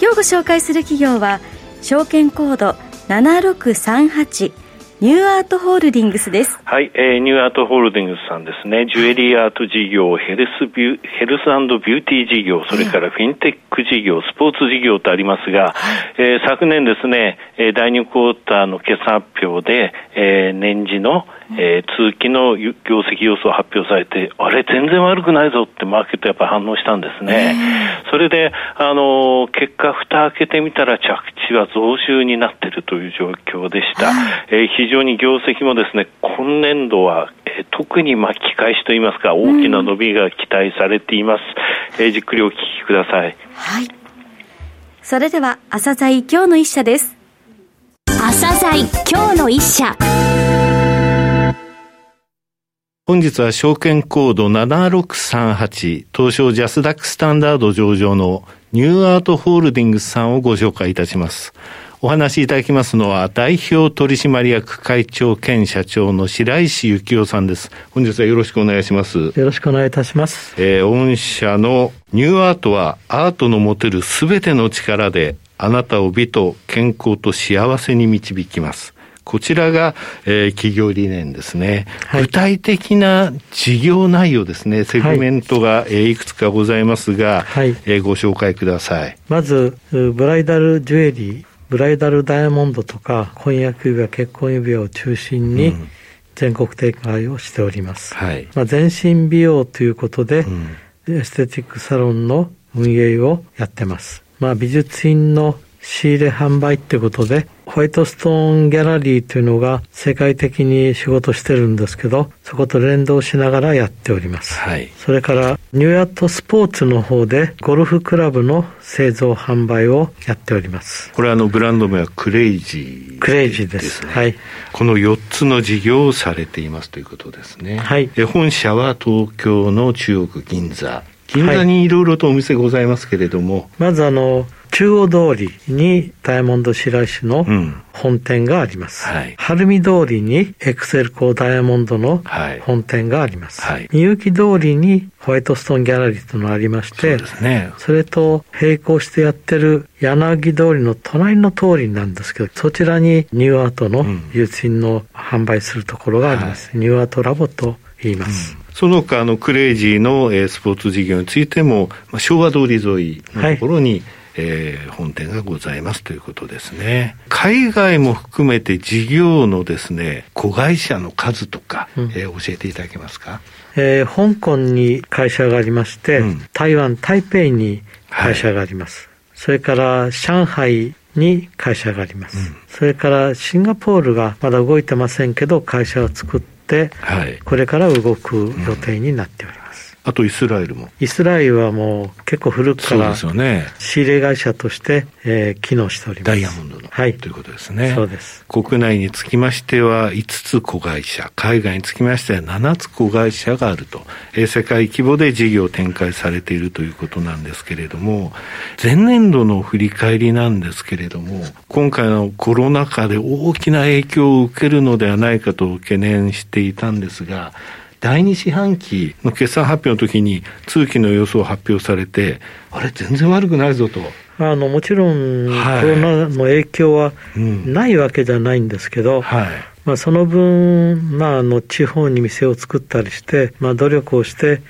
今日ご紹介する企業は証券コード7638ニューアートホールディングスです。はい、えー、ニューアートホールディングスさんですね。ジュエリーアート事業、ヘルスビュヘルスビューティー事業、それからフィンテック事業、スポーツ事業とありますが、えー、昨年ですね、第2クォーターの決算発表で、えー、年次のえー、通期の業績予想発表されて、あれ、全然悪くないぞってマーケットやっぱ反応したんですね。それで、あのー、結果、蓋開けてみたら着地は増収になっているという状況でした。えー、非常に業績もですね、今年度は、えー、特に巻き返しといいますか、大きな伸びが期待されています。えー、じっくりお聞きください。はい。それでは、朝鮮今日の一社です。朝鮮今日の一社。本日は証券コード7638東証ジャスダックスタンダード上場のニューアートホールディングスさんをご紹介いたします。お話しいただきますのは、代表取締役会長兼社長の白石幸雄さんです。本日はよろしくお願いします。よろしくお願いいたします。えー、御社のニューアートは、アートの持てるすべての力で、あなたを美と健康と幸せに導きます。こちらが、えー、企業理念ですね、はい、具体的な事業内容ですね、セグメントが、はい。えー、いくつかございますが、はい、えー、ご紹介ください。まず、ブライダルジュエリー、ブライダルダイヤモンドとか、婚約指輪、結婚指輪を中心に、全国展開をしております。はい。まあ、全身美容ということで、うん、エステティックサロンの運営をやってます。まあ、美術品の仕入れ販売ってことで、ホワイトストーンギャラリーというのが世界的に仕事してるんですけど、そこと連動しながらやっております。はい。それから、ニューアートスポーツの方で、ゴルフクラブの製造販売をやっております。これあの、ブランド名はクレイジー、ね、クレイジーです。はい。この4つの事業をされていますということですね。はい。本社は東京の中国銀座。銀座にいろいろとお店ございますけれども。はい、まずあの、中央通りにダイヤモンド白石の本店があります。うんはい、晴海通りにエクセルコーダイヤモンドの本店があります。はい、みゆき通りにホワイトストーンギャラリーというのがありまして、そ,、ね、それと並行してやってる柳通りの隣の通りなんですけど、そちらにニューアートの輸出品の販売するところがあります。うんはい、ニューアートラボと言います。うんその他、あの、クレイジーの、えー、スポーツ事業についても、まあ、昭和通り沿いのところに、はいえー、本店がございますということですね。海外も含めて事業のですね、子会社の数とか、うん、えー、教えていただけますか？えー、香港に会社がありまして、うん、台湾、台北に会社があります。はい、それから上海に会社があります。うん、それからシンガポールがまだ動いてませんけど、会社を作って、はい、これから動く予定になっております。あとイスラエルも。イスラエルはもう結構古くから仕入れ会社として、えー、機能しております。ダイヤモンドの。はい。ということですね。そうです。国内につきましては5つ子会社、海外につきましては7つ子会社があると、えー、世界規模で事業を展開されているということなんですけれども、前年度の振り返りなんですけれども、今回のコロナ禍で大きな影響を受けるのではないかと懸念していたんですが、第二四半期の決算発表の時に通期の予想を発表されて、あれ全然悪くないぞと。あのもちろん、コロナの影響はないわけじゃないんですけど、はい、まあ、その分、まあ、あの地方に店を作ったりして、まあ、努力をして、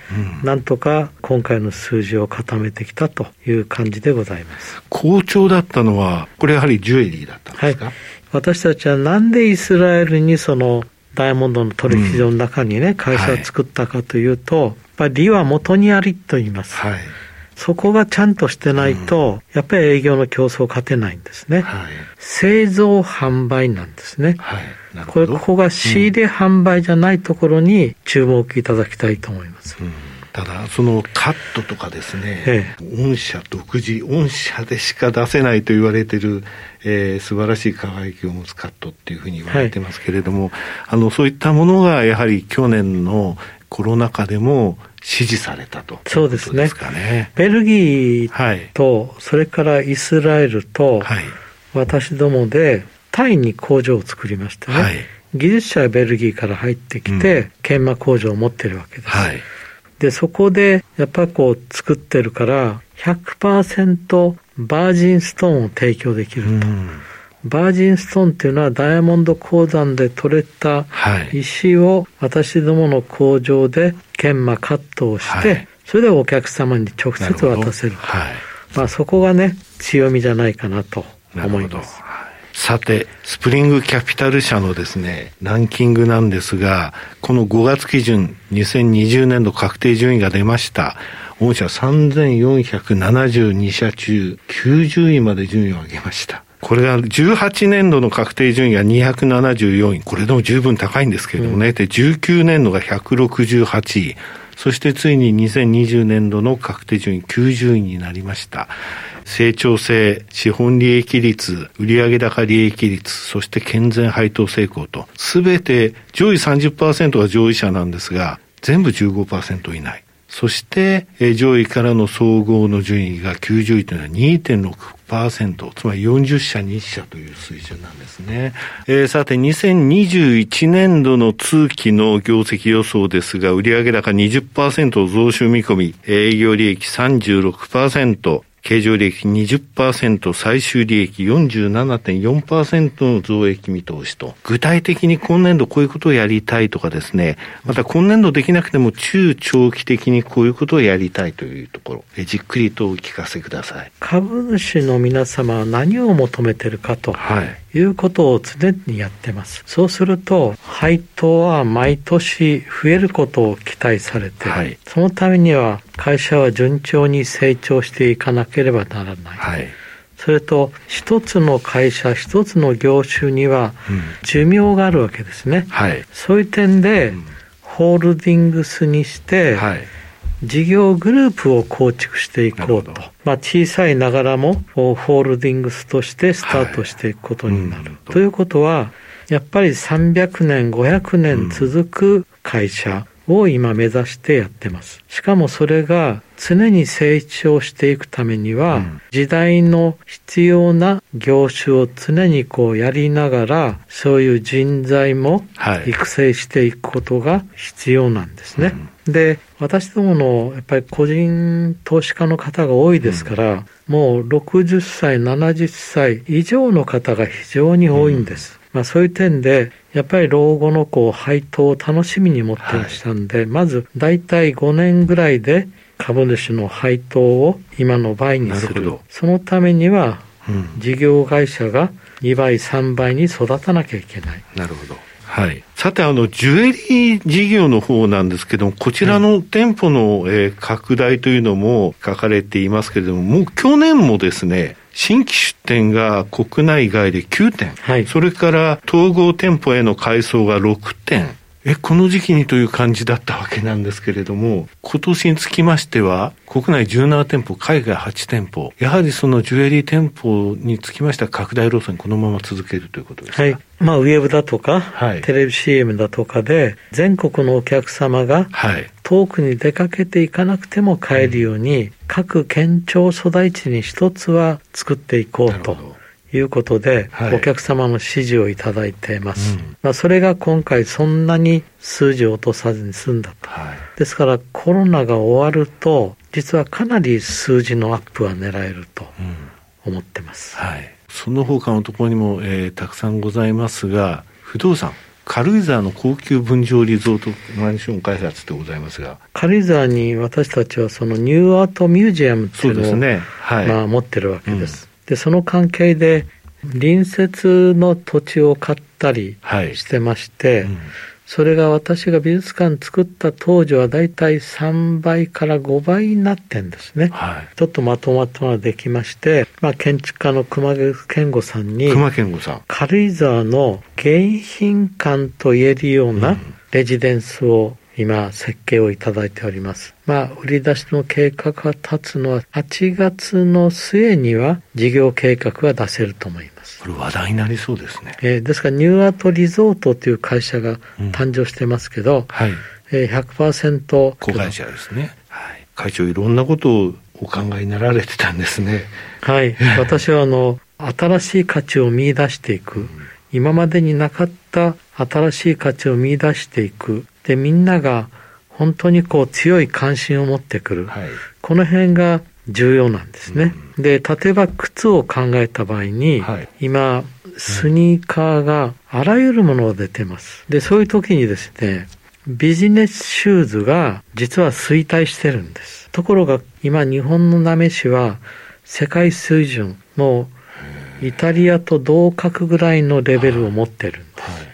なんとか今回の数字を固めてきたという感じでございます。好調だったのは、これやはりジュエリーだったんですか、はい、私たちはなんでイスラエルにそのダイヤモンドの取引所の中にね、会社を作ったかというと、やっぱり利は元にありと言います。はい、そこがちゃんとしてないと、やっぱり営業の競争勝てないんですね。はい、製造販売なんですね。はい、これ、ここが仕入れ販売じゃないところに注目いただきたいと思います。うん。ただ、そのカットとかですね、ええ、御社独自、御社でしか出せないと言われてる、えー、素晴らしい輝きを持つカットっていうふうに言われてますけれども、はい、あの、そういったものがやはり去年のコロナ禍でも支持されたと、そうですね。ベルギーと、はい、それからイスラエルと、はい、私どもでタイに工場を作りましたね。はい。技術者はベルギーから入ってきて、研磨工場を持ってるわけです。はい、で、そこで、やっぱりこう作ってるから、100%バージンストーンを提供できると。バージンストーンっていうのはダイヤモンド鉱山で取れた石を私どもの工場で研磨カットをして、それでお客様に直接渡せると。まあそこがね、強みじゃないかなと思います。さて、スプリングキャピタル社のですね、ランキングなんですが、この5月基準、2020年度確定順位が出ました。御社3472社中90位まで順位を上げました。これが18年度の確定順位が274位。これでも十分高いんですけれどもね。うん、で、19年度が168位。そしてついに2020年度の確定順位90位になりました。成長性、資本利益率、売上高利益率、そして健全配当成功と、すべて上位30%が上位者なんですが、全部15%以内。そして、え上位からの総合の順位が90位というのは2.6%、つまり40社20社という水準なんですね。えー、さて、2021年度の通期の業績予想ですが、売上高20%増収見込み、営業利益36%、経常利益20%、最終利益47.4%の増益見通しと、具体的に今年度こういうことをやりたいとかですね、また今年度できなくても中長期的にこういうことをやりたいというところ、えじっくりとお聞かせください。株主の皆様は何を求めてるかと。はいいうことを常にやってます。そうすると、配当は毎年増えることを期待されて、はい、そのためには会社は順調に成長していかなければならない。はい、それと、一つの会社、一つの業種には寿命があるわけですね。はい、そういう点で、ホールディングスにして、はい事業グループを構築していこうと。まあ、小さいながらも、ホールディングスとしてスタートしていくことになる。はい、ということは、やっぱり300年、500年続く会社を今目指してやってます。しかもそれが常に成長していくためには、時代の必要な業種を常にこうやりながら、そういう人材も育成していくことが必要なんですね。で、私どものやっぱり個人投資家の方が多いですから、もう60歳、70歳以上の方が非常に多いんです。まあ、そういう点で、やっぱり老後のこう配当を楽しみに持ってらしたんで、はい、まず大体5年ぐらいで株主の配当を今の倍にする。そのためには、事業会社が2倍、3倍に育たなきゃいけない。なるほど。はい。さて、あの、ジュエリー事業の方なんですけども、こちらの店舗の、えー、拡大というのも書かれていますけれども、もう去年もですね、新規出店が国内外で9店、はい、それから統合店舗への改装が6店、え、この時期にという感じだったわけなんですけれども、今年につきましては、国内17店舗、海外8店舗、やはりそのジュエリー店舗につきましては拡大路線このまま続けるということですか？はい。まあ、ウェブだとか、はい、テレビ CM だとかで、全国のお客様が、遠くに出かけていかなくても買えるように、各県庁所在地に一つは作っていこうと。いうことで、はい、お客様の指示をいただいています。うん、まあ、それが今回そんなに数字を落とさずに済んだと。はい、ですからコロナが終わると、実はかなり数字のアップは狙えると思ってます。うん、はい。その他のところにも、えー、たくさんございますが、不動産。軽井沢の高級分譲リゾートマンション開発でございますが軽井沢に私たちはそのニューアートミュージアムっていうのを、ねはい、まあ、持ってるわけです、で、その関係で隣接の土地を買ったりしてまして、はいうん、それが私が美術館作った当時はだいたい3倍から5倍になってんですね。はい、ちょっとまとまったのができまして、まあ、建築家の熊健吾さんに、熊健吾さん。軽井沢の迎賓館と言えるようなレジデンスを今設計をいただいております。まあ、売り出しの計画が立つのは8月の末には事業計画が出せると思います。これ話題になりそうですね。えー、ですからニューアートリゾートという会社が誕生してますけど、うん、はい。えー、100%子会社ですね。はい。会長いろんなことをお考えになられてたんですね。はい。私はあの、新しい価値を見出していく。今までになかった新しい価値を見出していく。で、みんなが本当にこう強い関心を持ってくる。はい、この辺が重要なんですね。うん、で、例えば靴を考えた場合に、はい、今、スニーカーがあらゆるものが出てます。で、そういう時にですね、ビジネスシューズが実は衰退してるんです。ところが今日本のなめしは世界水準、もうイタリアと同格ぐらいのレベルを持ってるん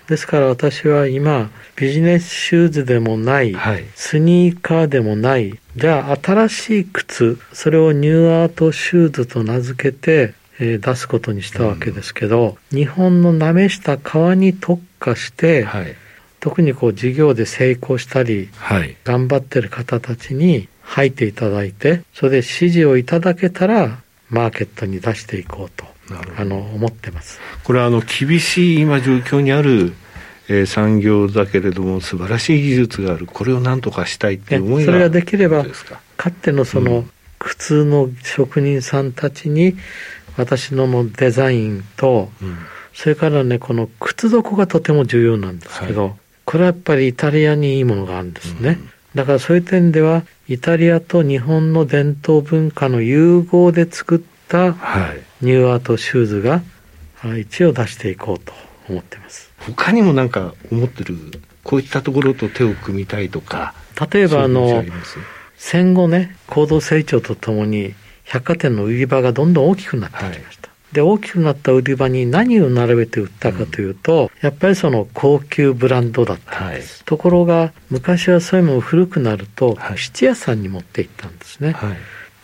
です。から私は今、ビジネスシューズでもない、はい、スニーカーでもない、じゃあ新しい靴、それをニューアートシューズと名付けて、えー、出すことにしたわけですけど、うん、日本のなめした革に特化して、はい特にこう事業で成功したり、はい、頑張ってる方たちに入っていただいて、それで指示をいただけたら、マーケットに出していこうと、あの、思ってます。これはあの、厳しい今状況にある、えー、産業だけれども、素晴らしい技術がある。これを何とかしたいっていう思いがそれができれば、か？ってのその、靴の職人さんたちに、私ののデザインと、うん、それからね、この靴底がとても重要なんですけど、はい、これはやっぱりイタリアにいいものがあるんですね。うんだからそういう点では、イタリアと日本の伝統文化の融合で作った NEW ART シューズが一応出していこうと思ってます。他にもなんか思ってる、こういったところと手を組みたいとか。例えばあの、戦後ね、高度成長とともに百貨店の売り場がどんどん大きくなってきました。で、大きくなった売り場に何を並べて売ったかというと、うん、やっぱりその高級ブランドだったんです。はい、ところが、昔はそういうの古くなると、はい、質屋さんに持って行ったんですね。はい、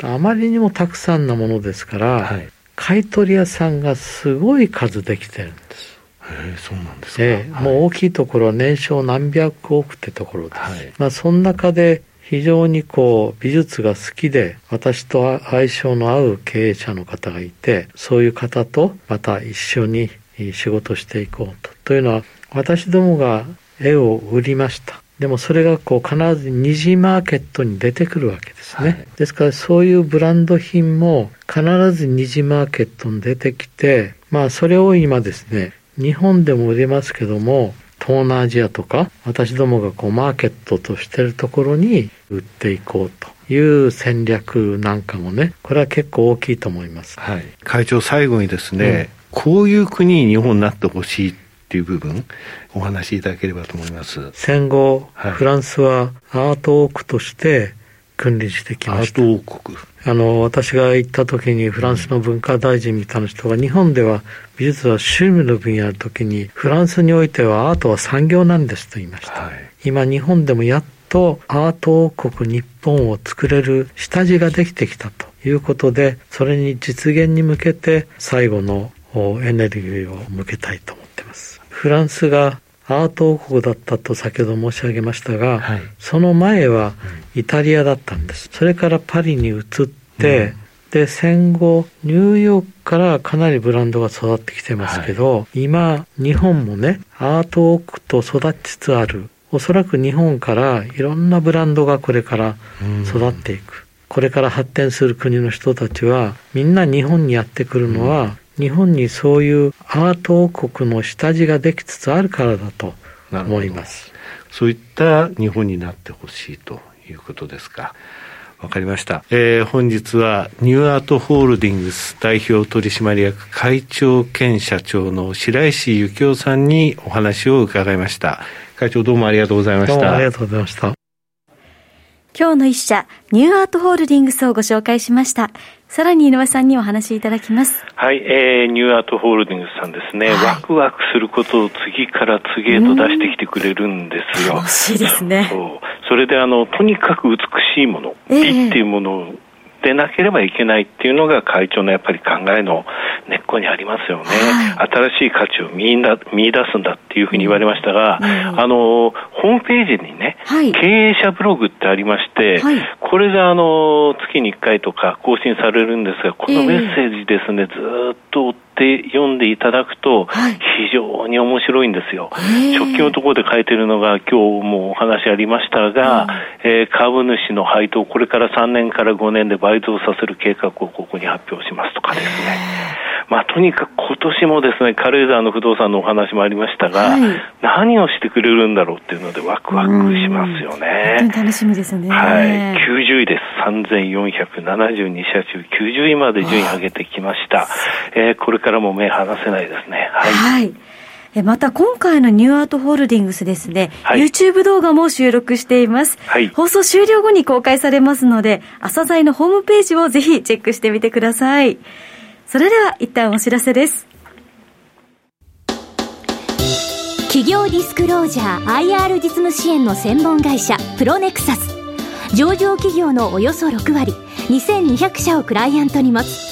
あまりにもたくさんなものですから、買い取り屋さんがすごい数できてるんです。えそうなんですか、えもう大きいところは年商何百億ってところです。まあ、その中で非常にこう美術が好きで私と相性の合う経営者の方がいてそういう方とまた一緒に仕事していこうと。というのは私どもが絵を売りました。でもそれがこう必ず二次マーケットに出てくるわけですね。はい、ですからそういうブランド品も必ず二次マーケットに出てきて、まあそれを今ですね、日本でも売れますけども、東南アジアとか、私どもがこうマーケットとしてるところに売っていこうという戦略なんかもね、これは結構大きいと思います。はい。会長最後にですね、うん、こういう国に日本になってほしいっていう部分、お話しいただければと思います。戦後、はい、フランスはアート王国として君臨してきました。アート王国。あの、私が行った時にフランスの文化大臣みたいな人が、日本では美術は趣味の分野の時に、フランスにおいてはアートは産業なんですと言いました。はい、今日本でもやっとアート王国日本を作れる下地ができてきたということで、それに実現に向けて最後のエネルギーを向けたいと思っています。フランスがアート王国だったと先ほど申し上げましたが、はい、その前はイタリアだったんです。それからパリに移って、うん、で、戦後、ニューヨークからかなりブランドが育ってきてますけど、はい、今、日本もね、アート王国と育ちつつある。おそらく日本からいろんなブランドがこれから育っていく。これから発展する国の人たちは、みんな日本にやってくるのは、日本にそういうアート王国の下地ができつつあるからだと思います。そういった日本になってほしいということですか。わかりました。えー、本日はニューアートホールディングス代表取締役会長兼社長の白石幸雄さんにお話を伺いました。会長どうもありがとうございました。どうもありがとうございました。今日の一社、ニューアートホールディングスをご紹介しました。さらに井上さんにお話しいただきます。はい、えー、ニューアートホールディングスさんですね、はい、ワクワクすることを次から次へと出してきてくれるんですよ。楽しいですね。そう。それであの、とにかく美しいもの、美っていうものでなければいけないっていうのが会長のやっぱり考えの根っこにありますよね、はい、新しい価値を見出見出すんだっていうふうに言われましたが、うん、あのホームページにね、はい、経営者ブログってありまして、はい、これがあの月に1回とか更新されるんですが、このメッセージですね、ずっと追って読んでいただくと、非常に面白いんですよ。直近のところで書いてるのが、今日もお話ありましたが、えー、株主の配当、これから3年から5年で倍増させる計画をここに発表しますとかですね。まあ、とにかく今年もですね、軽井沢の不動産のお話もありましたが、はい、何をしてくれるんだろうっていうのでワクワクしますよね。楽しみですね。はい。90位です。3472社中90位まで順位上げてきました。えー、これからも目離せないですね。はい。はいまた今回のニューアートホールディングスですね、はい、YouTube 動画も収録しています、はい、放送終了後に公開されますので、朝鮮のホームページをぜひチェックしてみてください。それでは一旦お知らせです。企業ディスクロージャー IR 実務支援の専門会社プロネクサス上場企業のおよそ6割2200社をクライアントに持つ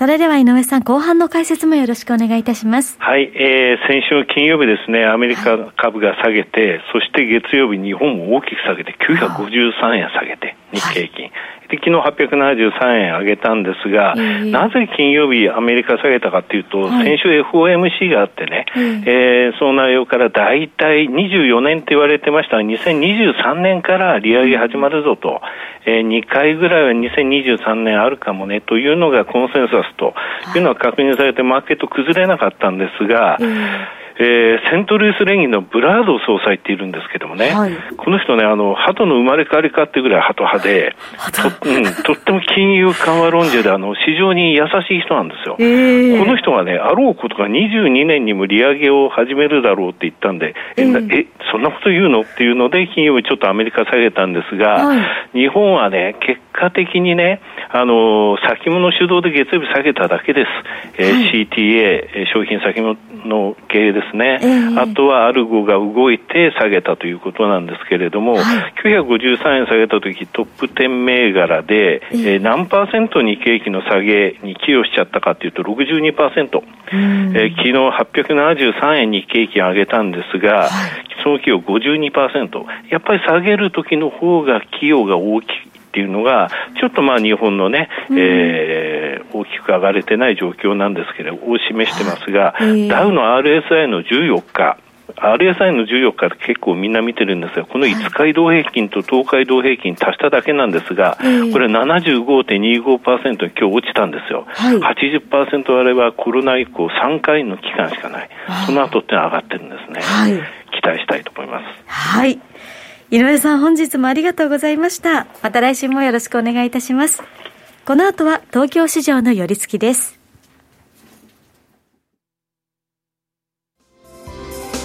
それでは井上さん、後半の解説もよろしくお願いいたします。はい、えー、先週金曜日ですね、アメリカ株が下げて、そして月曜日日本も大きく下げて、953円下げて、日経平均。はいで昨日873円上げたんですが、えー、なぜ金曜日アメリカ下げたかというと、はい、先週 FOMC があってね、えー、えー、その内容から大体24年って言われてました。が、2023年から利上げ始まるぞと、えー、2回ぐらいは2023年あるかもねというのがコンセンサスというのが確認されて、マーケット崩れなかったんですが、えーえー、セントルイス連銀のブラード総裁っているんですけどもね、はい、この人ね、あの、鳩の生まれ変わりかっていうぐらい鳩派で、と,、うん、とっても金融緩和論者で、あの、市場に優しい人なんですよ。えー、この人がね、あろうことが22年にも利上げを始めるだろうって言ったんで、えー、え、そんなこと言うの？っていうので、金曜日ちょっとアメリカ下げたんですが、はい、日本はね、結果的にね、あの、先物主導で月曜日下げただけです。えー、はい、CTA、商品先物の経営ですね、えー、あとはアルゴが動いて下げたということなんですけれども、はい、953円下げたとき、トップ10銘柄で、えー、何パーセントに景気の下げに寄与しちゃったかというと62%、えー、昨日873円に景気を上げたんですが、はい、その寄与52%、やっぱり下げるときの方が寄与が大きい。っていうのが、ちょっとまあ日本のね、うん、えー、大きく上がれてない状況なんですけれども、を示してますが、えー、ダウの RSI の14日、RSI の14日結構みんな見てるんですが、この5日移動平均と東海道平均足しただけなんですが、これ75.25%に今日落ちたんですよ。はい、80%あればコロナ以降3回の期間しかない。その後って上がってるんですね。はい、期待したいと思います。はい。井上さん本日もありがとうございました。また来週もよろしくお願いいたします。この後は東京市場の寄り付きです。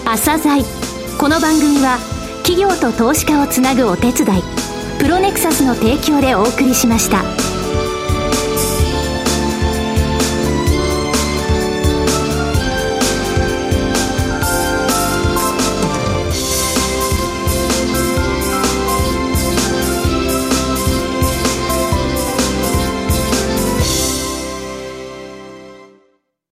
朝鮮この番組は企業と投資家をつなぐお手伝いプロネクサスの提供でお送りしました。